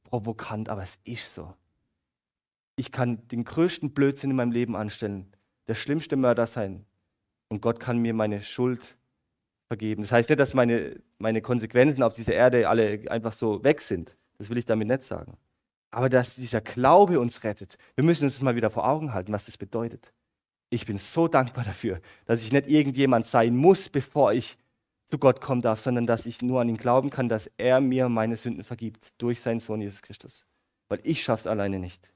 provokant, aber es ist so. Ich kann den größten Blödsinn in meinem Leben anstellen, der schlimmste Mörder sein. Und Gott kann mir meine Schuld vergeben. Das heißt nicht, dass meine, meine Konsequenzen auf dieser Erde alle einfach so weg sind. Das will ich damit nicht sagen. Aber dass dieser Glaube uns rettet, wir müssen uns mal wieder vor Augen halten, was das bedeutet. Ich bin so dankbar dafür, dass ich nicht irgendjemand sein muss, bevor ich zu Gott kommen darf, sondern dass ich nur an ihn glauben kann, dass er mir meine Sünden vergibt durch seinen Sohn Jesus Christus. Weil ich schaffe es alleine nicht.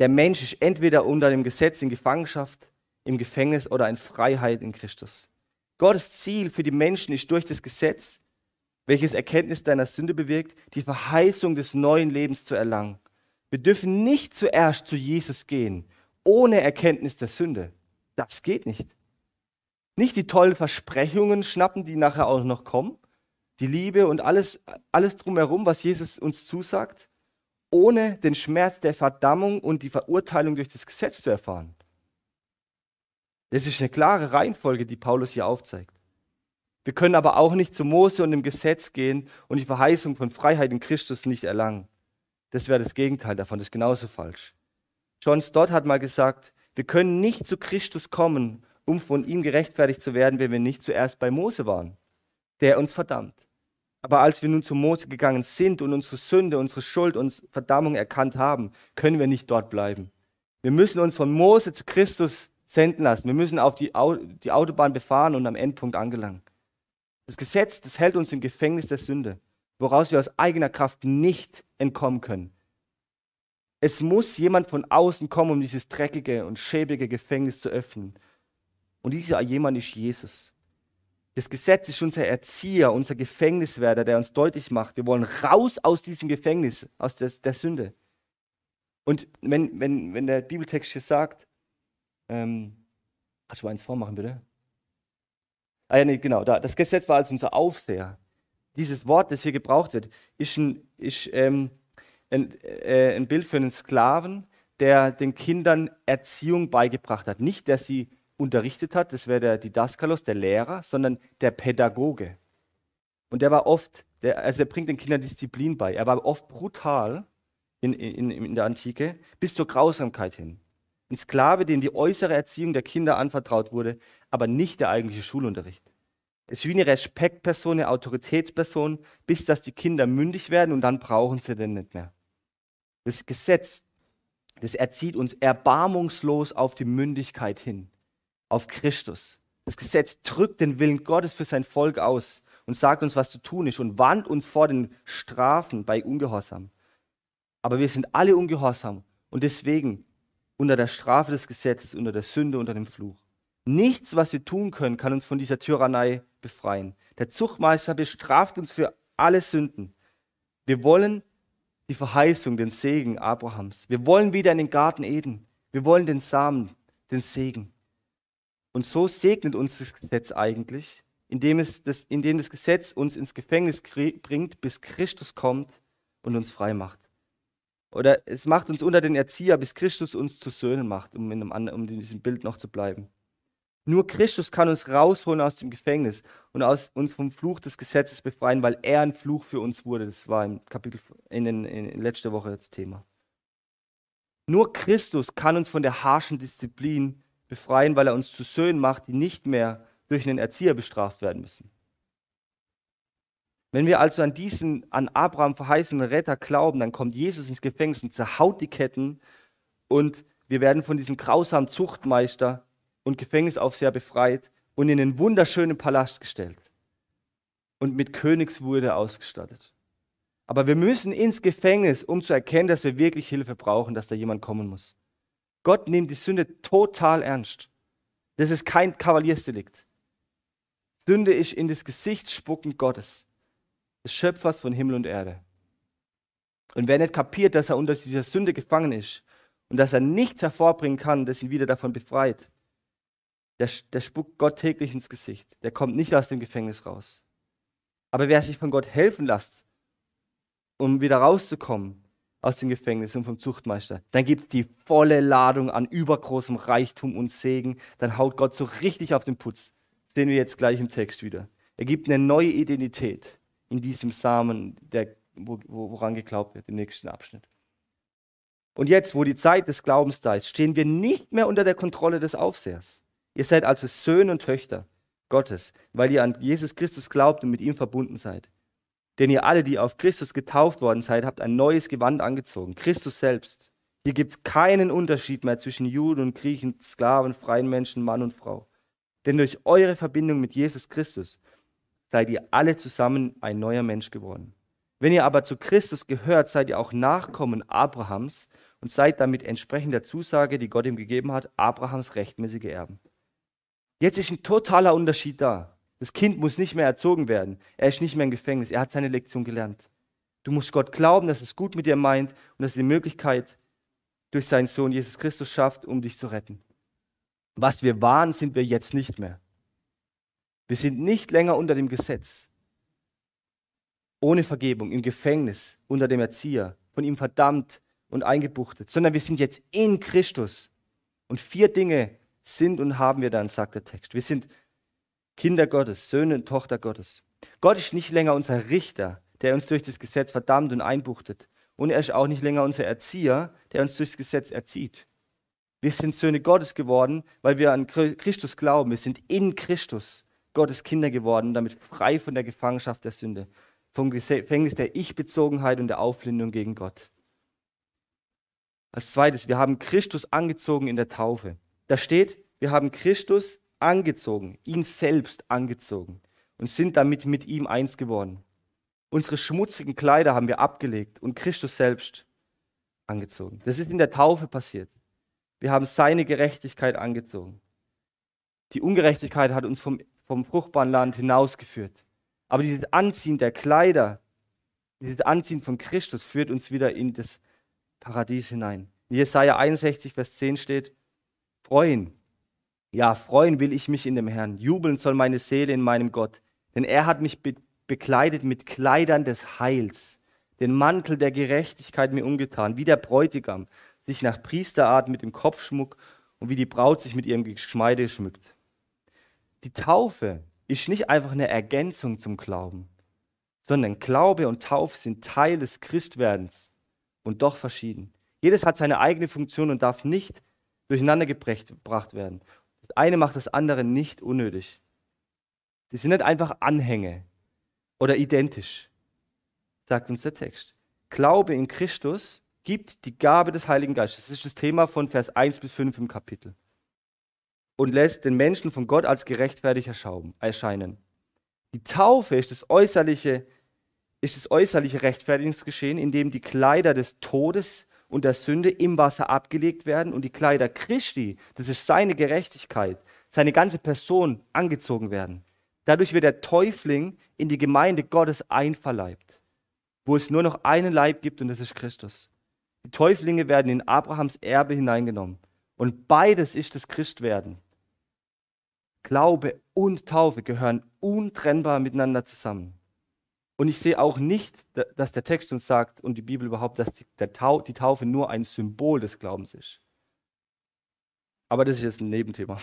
Der Mensch ist entweder unter dem Gesetz in Gefangenschaft, im Gefängnis oder in Freiheit in Christus. Gottes Ziel für die Menschen ist durch das Gesetz, welches Erkenntnis deiner Sünde bewirkt, die Verheißung des neuen Lebens zu erlangen. Wir dürfen nicht zuerst zu Jesus gehen, ohne Erkenntnis der Sünde. Das geht nicht. Nicht die tollen Versprechungen schnappen, die nachher auch noch kommen, die Liebe und alles, alles drumherum, was Jesus uns zusagt, ohne den Schmerz der Verdammung und die Verurteilung durch das Gesetz zu erfahren. Das ist eine klare Reihenfolge, die Paulus hier aufzeigt. Wir können aber auch nicht zu Mose und dem Gesetz gehen und die Verheißung von Freiheit in Christus nicht erlangen. Das wäre das Gegenteil davon, das ist genauso falsch. John Stott hat mal gesagt, wir können nicht zu Christus kommen, um von ihm gerechtfertigt zu werden, wenn wir nicht zuerst bei Mose waren, der uns verdammt. Aber als wir nun zu Mose gegangen sind und unsere Sünde, unsere Schuld, unsere Verdammung erkannt haben, können wir nicht dort bleiben. Wir müssen uns von Mose zu Christus senden lassen. Wir müssen auf die, die Autobahn befahren und am Endpunkt angelangen. Das Gesetz, das hält uns im Gefängnis der Sünde, woraus wir aus eigener Kraft nicht entkommen können. Es muss jemand von außen kommen, um dieses dreckige und schäbige Gefängnis zu öffnen. Und dieser jemand ist Jesus. Das Gesetz ist unser Erzieher, unser Gefängniswärter, der uns deutlich macht, wir wollen raus aus diesem Gefängnis, aus der, der Sünde. Und wenn, wenn, wenn der Bibeltext hier sagt, ähm, kannst du mal eins vormachen, bitte? Ah ja, nee, genau, da. Das Gesetz war also unser Aufseher. Dieses Wort, das hier gebraucht wird, ist ein, ist, ähm, ein, äh, ein Bild für einen Sklaven, der den Kindern Erziehung beigebracht hat. Nicht, der sie unterrichtet hat, das wäre der Didaskalos, der Lehrer, sondern der Pädagoge. Und der war oft, der, also er bringt den Kindern Disziplin bei. Er war oft brutal in, in, in der Antike, bis zur Grausamkeit hin. Ein Sklave, dem die äußere Erziehung der Kinder anvertraut wurde, aber nicht der eigentliche Schulunterricht. Es ist wie eine Respektperson, eine Autoritätsperson, bis dass die Kinder mündig werden und dann brauchen sie den nicht mehr. Das Gesetz, das erzieht uns erbarmungslos auf die Mündigkeit hin, auf Christus. Das Gesetz drückt den Willen Gottes für sein Volk aus und sagt uns, was zu tun ist und warnt uns vor den Strafen bei Ungehorsam. Aber wir sind alle ungehorsam und deswegen unter der Strafe des Gesetzes, unter der Sünde, unter dem Fluch. Nichts, was wir tun können, kann uns von dieser Tyrannei befreien. Der Zuchtmeister bestraft uns für alle Sünden. Wir wollen die Verheißung, den Segen Abrahams. Wir wollen wieder in den Garten Eden. Wir wollen den Samen, den Segen. Und so segnet uns das Gesetz eigentlich, indem, es das, indem das Gesetz uns ins Gefängnis bringt, bis Christus kommt und uns frei macht. Oder es macht uns unter den Erzieher, bis Christus uns zu Söhnen macht, um in, einem, um in diesem Bild noch zu bleiben. Nur Christus kann uns rausholen aus dem Gefängnis und aus, uns vom Fluch des Gesetzes befreien, weil er ein Fluch für uns wurde. Das war im Kapitel in, den, in letzter Woche das Thema. Nur Christus kann uns von der harschen Disziplin befreien, weil er uns zu Söhnen macht, die nicht mehr durch einen Erzieher bestraft werden müssen. Wenn wir also an diesen an Abraham verheißenen Retter glauben, dann kommt Jesus ins Gefängnis und zerhaut die Ketten und wir werden von diesem grausamen Zuchtmeister und Gefängnisaufseher befreit und in einen wunderschönen Palast gestellt und mit Königswurde ausgestattet. Aber wir müssen ins Gefängnis, um zu erkennen, dass wir wirklich Hilfe brauchen, dass da jemand kommen muss. Gott nimmt die Sünde total ernst. Das ist kein Kavaliersdelikt. Sünde ist in das Gesicht spucken Gottes des Schöpfers von Himmel und Erde. Und wer nicht kapiert, dass er unter dieser Sünde gefangen ist und dass er nichts hervorbringen kann, das ihn wieder davon befreit, der, der spuckt Gott täglich ins Gesicht. Der kommt nicht aus dem Gefängnis raus. Aber wer sich von Gott helfen lässt, um wieder rauszukommen aus dem Gefängnis und vom Zuchtmeister, dann gibt es die volle Ladung an übergroßem Reichtum und Segen. Dann haut Gott so richtig auf den Putz. Das sehen wir jetzt gleich im Text wieder. Er gibt eine neue Identität in diesem Samen, der, woran geglaubt wird, im nächsten Abschnitt. Und jetzt, wo die Zeit des Glaubens da ist, stehen wir nicht mehr unter der Kontrolle des Aufsehers. Ihr seid also Söhne und Töchter Gottes, weil ihr an Jesus Christus glaubt und mit ihm verbunden seid. Denn ihr alle, die auf Christus getauft worden seid, habt ein neues Gewand angezogen, Christus selbst. Hier gibt es keinen Unterschied mehr zwischen Juden und Griechen, Sklaven, freien Menschen, Mann und Frau. Denn durch eure Verbindung mit Jesus Christus seid ihr alle zusammen ein neuer Mensch geworden. Wenn ihr aber zu Christus gehört, seid ihr auch Nachkommen Abrahams und seid damit entsprechend der Zusage, die Gott ihm gegeben hat, Abrahams rechtmäßige Erben. Jetzt ist ein totaler Unterschied da. Das Kind muss nicht mehr erzogen werden. Er ist nicht mehr im Gefängnis. Er hat seine Lektion gelernt. Du musst Gott glauben, dass es gut mit dir meint und dass er die Möglichkeit durch seinen Sohn Jesus Christus schafft, um dich zu retten. Was wir waren, sind wir jetzt nicht mehr. Wir sind nicht länger unter dem Gesetz, ohne Vergebung, im Gefängnis, unter dem Erzieher, von ihm verdammt und eingebuchtet, sondern wir sind jetzt in Christus. Und vier Dinge sind und haben wir dann, sagt der Text. Wir sind Kinder Gottes, Söhne und Tochter Gottes. Gott ist nicht länger unser Richter, der uns durch das Gesetz verdammt und einbuchtet. Und er ist auch nicht länger unser Erzieher, der uns durchs Gesetz erzieht. Wir sind Söhne Gottes geworden, weil wir an Christus glauben. Wir sind in Christus Gottes Kinder geworden, damit frei von der Gefangenschaft der Sünde, vom Gefängnis der Ich-Bezogenheit und der Auflindung gegen Gott. Als zweites, wir haben Christus angezogen in der Taufe. Da steht, wir haben Christus angezogen, ihn selbst angezogen und sind damit mit ihm eins geworden. Unsere schmutzigen Kleider haben wir abgelegt und Christus selbst angezogen. Das ist in der Taufe passiert. Wir haben seine Gerechtigkeit angezogen. Die Ungerechtigkeit hat uns vom, vom fruchtbaren Land hinausgeführt. Aber dieses Anziehen der Kleider, dieses Anziehen von Christus führt uns wieder in das Paradies hinein. In Jesaja 61, Vers 10 steht: Freuen, ja, freuen will ich mich in dem Herrn. Jubeln soll meine Seele in meinem Gott. Denn er hat mich be bekleidet mit Kleidern des Heils, den Mantel der Gerechtigkeit mir umgetan, wie der Bräutigam sich nach Priesterart mit dem Kopfschmuck und wie die Braut sich mit ihrem Geschmeide schmückt. Die Taufe ist nicht einfach eine Ergänzung zum Glauben, sondern Glaube und Taufe sind Teil des Christwerdens und doch verschieden. Jedes hat seine eigene Funktion und darf nicht durcheinander gebracht werden. Eine macht das andere nicht unnötig. Sie sind nicht einfach Anhänge oder identisch, sagt uns der Text. Glaube in Christus gibt die Gabe des Heiligen Geistes. Das ist das Thema von Vers 1 bis 5 im Kapitel. Und lässt den Menschen von Gott als gerechtfertigt erscheinen. Die Taufe ist das äußerliche, ist das äußerliche Rechtfertigungsgeschehen, in dem die Kleider des Todes und der Sünde im Wasser abgelegt werden und die Kleider Christi, das ist seine Gerechtigkeit, seine ganze Person angezogen werden. Dadurch wird der Täufling in die Gemeinde Gottes einverleibt, wo es nur noch einen Leib gibt und das ist Christus. Die Täuflinge werden in Abrahams Erbe hineingenommen. Und beides ist das Christwerden. Glaube und Taufe gehören untrennbar miteinander zusammen. Und ich sehe auch nicht, dass der Text uns sagt und die Bibel überhaupt, dass die, Taufe nur ein Symbol des Glaubens ist. Aber das ist jetzt ein Nebenthema.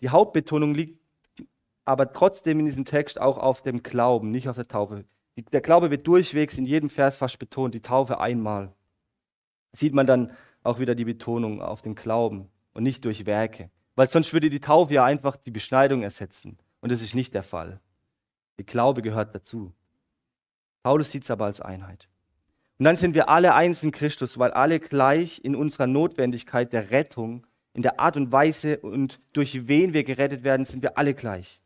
Die Hauptbetonung liegt aber trotzdem in diesem Text auch auf dem Glauben, nicht auf der Taufe. Der Glaube wird durchwegs in jedem Vers fast betont, die Taufe einmal. Sieht man dann auch wieder die Betonung auf den Glauben und nicht durch Werke. Weil sonst würde die Taufe ja einfach die Beschneidung ersetzen. Und das ist nicht der Fall. Der Glaube gehört dazu. Paulus sieht es aber als Einheit. Und dann sind wir alle eins in Christus, weil alle gleich in unserer Notwendigkeit der Rettung, in der Art und Weise und durch wen wir gerettet werden, sind wir alle gleich.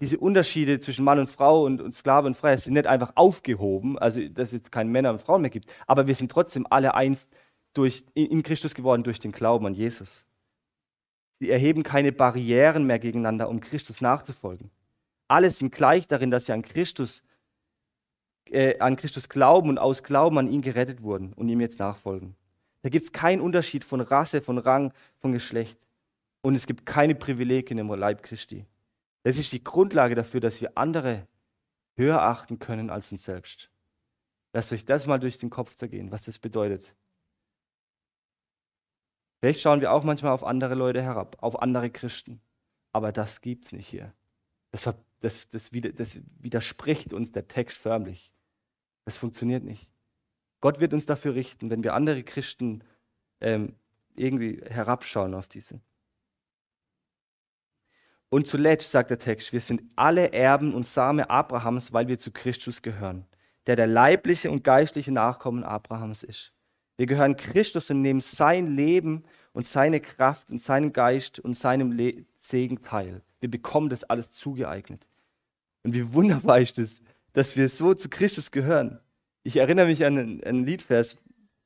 Diese Unterschiede zwischen Mann und Frau und, und Sklave und Freier sind nicht einfach aufgehoben, also dass es keine Männer und Frauen mehr gibt, aber wir sind trotzdem alle eins durch, in Christus geworden durch den Glauben an Jesus. Sie erheben keine Barrieren mehr gegeneinander, um Christus nachzufolgen. Alle sind gleich darin, dass sie an Christus, äh, an Christus glauben und aus Glauben an ihn gerettet wurden und ihm jetzt nachfolgen. Da gibt es keinen Unterschied von Rasse, von Rang, von Geschlecht. Und es gibt keine Privilegien im Leib Christi. Das ist die Grundlage dafür, dass wir andere höher achten können als uns selbst. Lasst euch das mal durch den Kopf zergehen, was das bedeutet. Vielleicht schauen wir auch manchmal auf andere Leute herab, auf andere Christen. Aber das gibt es nicht hier. Das das, das, das widerspricht uns der Text förmlich. Das funktioniert nicht. Gott wird uns dafür richten, wenn wir andere Christen ähm, irgendwie herabschauen auf diese. Und zuletzt sagt der Text, wir sind alle Erben und Same Abrahams, weil wir zu Christus gehören, der der leibliche und geistliche Nachkommen Abrahams ist. Wir gehören Christus und nehmen sein Leben und seine Kraft und seinen Geist und seinem Le Segen teil. Wir bekommen das alles zugeeignet. Und wie wunderbar ist es, dass wir so zu Christus gehören. Ich erinnere mich an einen, Liedvers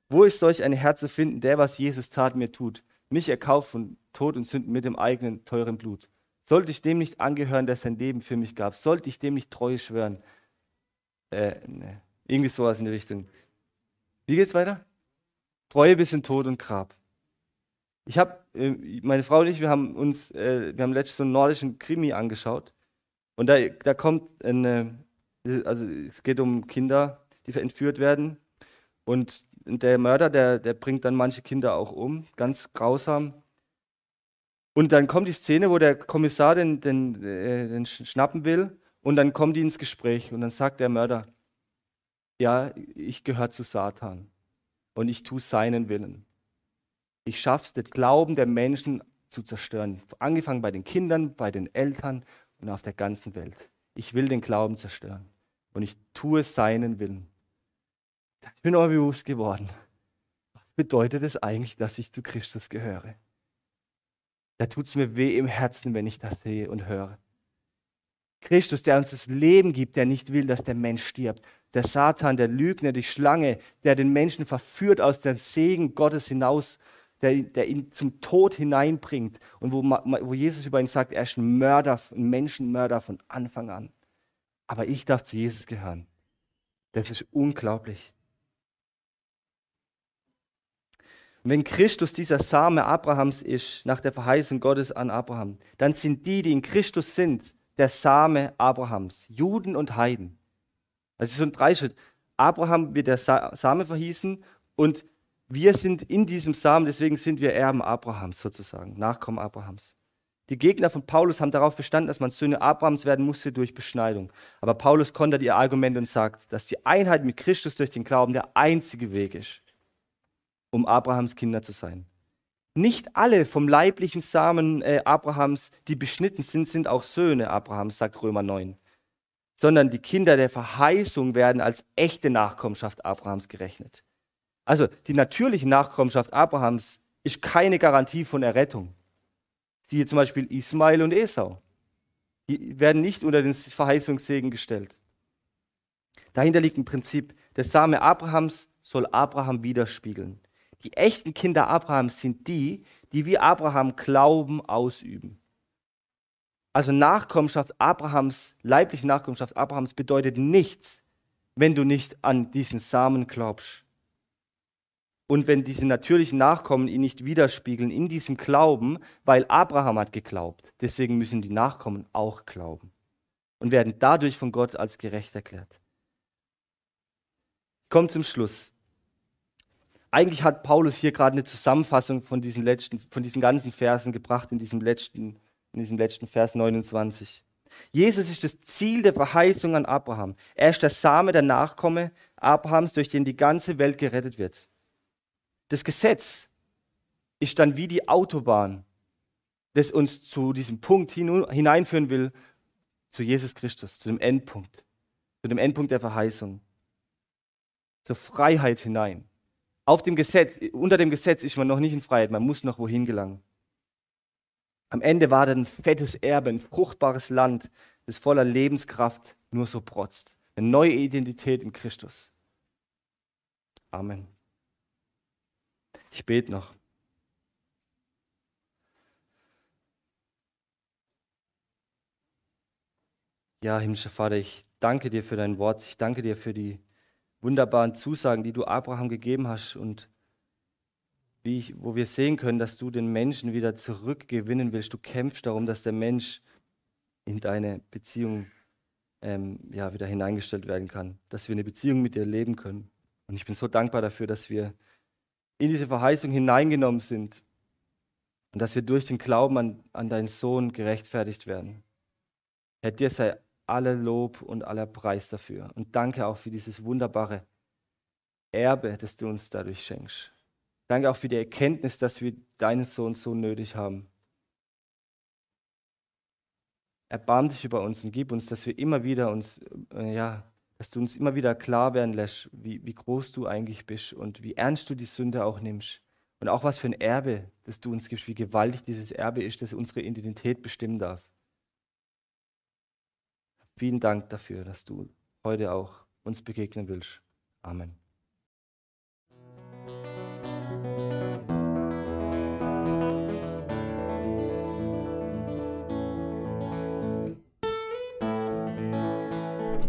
Wo ist solch ein Herz zu finden, der, was Jesus tat, mir tut? Mich erkauft von Tod und Sünden mit dem eigenen teuren Blut. Sollte ich dem nicht angehören, der sein Leben für mich gab? Sollte ich dem nicht treu schwören? Äh, ne. Irgendwie sowas in die Richtung. Wie geht's weiter? Treue bis in Tod und Grab. Ich habe, äh, meine Frau und ich, wir haben uns, äh, wir haben letztens so einen nordischen Krimi angeschaut. Und da, da kommt eine, also es geht um Kinder, die entführt werden. Und der Mörder, der, der bringt dann manche Kinder auch um, ganz grausam. Und dann kommt die Szene, wo der Kommissar den, den, äh, den schnappen will. Und dann kommen die ins Gespräch. Und dann sagt der Mörder, ja, ich gehöre zu Satan. Und ich tue seinen Willen. Ich schaffe es, den Glauben der Menschen zu zerstören. Angefangen bei den Kindern, bei den Eltern und auf der ganzen Welt. Ich will den Glauben zerstören. Und ich tue seinen Willen. Ich bin mir bewusst geworden. Was bedeutet es eigentlich, dass ich zu Christus gehöre? Da tut es mir weh im Herzen, wenn ich das sehe und höre. Christus, der uns das Leben gibt, der nicht will, dass der Mensch stirbt. Der Satan, der Lügner, die Schlange, der den Menschen verführt aus dem Segen Gottes hinaus, der, der ihn zum Tod hineinbringt und wo, wo Jesus über ihn sagt, er ist ein Mörder, ein Menschenmörder von Anfang an. Aber ich darf zu Jesus gehören. Das ist unglaublich. Wenn Christus dieser Same Abrahams ist, nach der Verheißung Gottes an Abraham, dann sind die, die in Christus sind, der Same Abrahams, Juden und Heiden. Also so ein Dreischritt. Abraham wird der Same verhießen und wir sind in diesem Samen, deswegen sind wir Erben Abrahams sozusagen, Nachkommen Abrahams. Die Gegner von Paulus haben darauf bestanden, dass man Söhne Abrahams werden musste durch Beschneidung. Aber Paulus kontert ihr Argument und sagt, dass die Einheit mit Christus durch den Glauben der einzige Weg ist um Abrahams Kinder zu sein. Nicht alle vom leiblichen Samen äh, Abrahams, die beschnitten sind, sind auch Söhne Abrahams, sagt Römer 9. Sondern die Kinder der Verheißung werden als echte Nachkommenschaft Abrahams gerechnet. Also die natürliche Nachkommenschaft Abrahams ist keine Garantie von Errettung. Siehe zum Beispiel Ismael und Esau. Die werden nicht unter den Verheißungssegen gestellt. Dahinter liegt ein Prinzip. Der Same Abrahams soll Abraham widerspiegeln. Die echten Kinder Abrahams sind die, die wie Abraham Glauben ausüben. Also Nachkommenschaft Abrahams, leibliche Nachkommenschaft Abrahams bedeutet nichts, wenn du nicht an diesen Samen glaubst. Und wenn diese natürlichen Nachkommen ihn nicht widerspiegeln in diesem Glauben, weil Abraham hat geglaubt. Deswegen müssen die Nachkommen auch glauben und werden dadurch von Gott als gerecht erklärt. Kommt zum Schluss eigentlich hat Paulus hier gerade eine Zusammenfassung von diesen, letzten, von diesen ganzen Versen gebracht in diesem letzten, in diesem letzten Vers 29. Jesus ist das Ziel der Verheißung an Abraham. Er ist der Same, der Nachkomme Abrahams, durch den die ganze Welt gerettet wird. Das Gesetz ist dann wie die Autobahn, das uns zu diesem Punkt hineinführen will, zu Jesus Christus, zu dem Endpunkt, zu dem Endpunkt der Verheißung, zur Freiheit hinein. Auf dem Gesetz, unter dem Gesetz ist man noch nicht in Freiheit, man muss noch wohin gelangen. Am Ende war dann ein fettes Erbe, ein fruchtbares Land, das voller Lebenskraft nur so protzt. Eine neue Identität in Christus. Amen. Ich bete noch. Ja, himmlischer Vater, ich danke dir für dein Wort. Ich danke dir für die wunderbaren Zusagen, die du Abraham gegeben hast und wie ich, wo wir sehen können, dass du den Menschen wieder zurückgewinnen willst. Du kämpfst darum, dass der Mensch in deine Beziehung ähm, ja, wieder hineingestellt werden kann, dass wir eine Beziehung mit dir leben können. Und ich bin so dankbar dafür, dass wir in diese Verheißung hineingenommen sind und dass wir durch den Glauben an, an deinen Sohn gerechtfertigt werden. Herr, dir sei aller Lob und aller Preis dafür. Und danke auch für dieses wunderbare Erbe, das du uns dadurch schenkst. Danke auch für die Erkenntnis, dass wir deinen Sohn so nötig haben. Erbarm dich über uns und gib uns, dass wir immer wieder uns, äh, ja, dass du uns immer wieder klar werden lässt, wie, wie groß du eigentlich bist und wie ernst du die Sünde auch nimmst. Und auch was für ein Erbe, das du uns gibst, wie gewaltig dieses Erbe ist, das unsere Identität bestimmen darf. Vielen Dank dafür, dass du heute auch uns begegnen willst. Amen.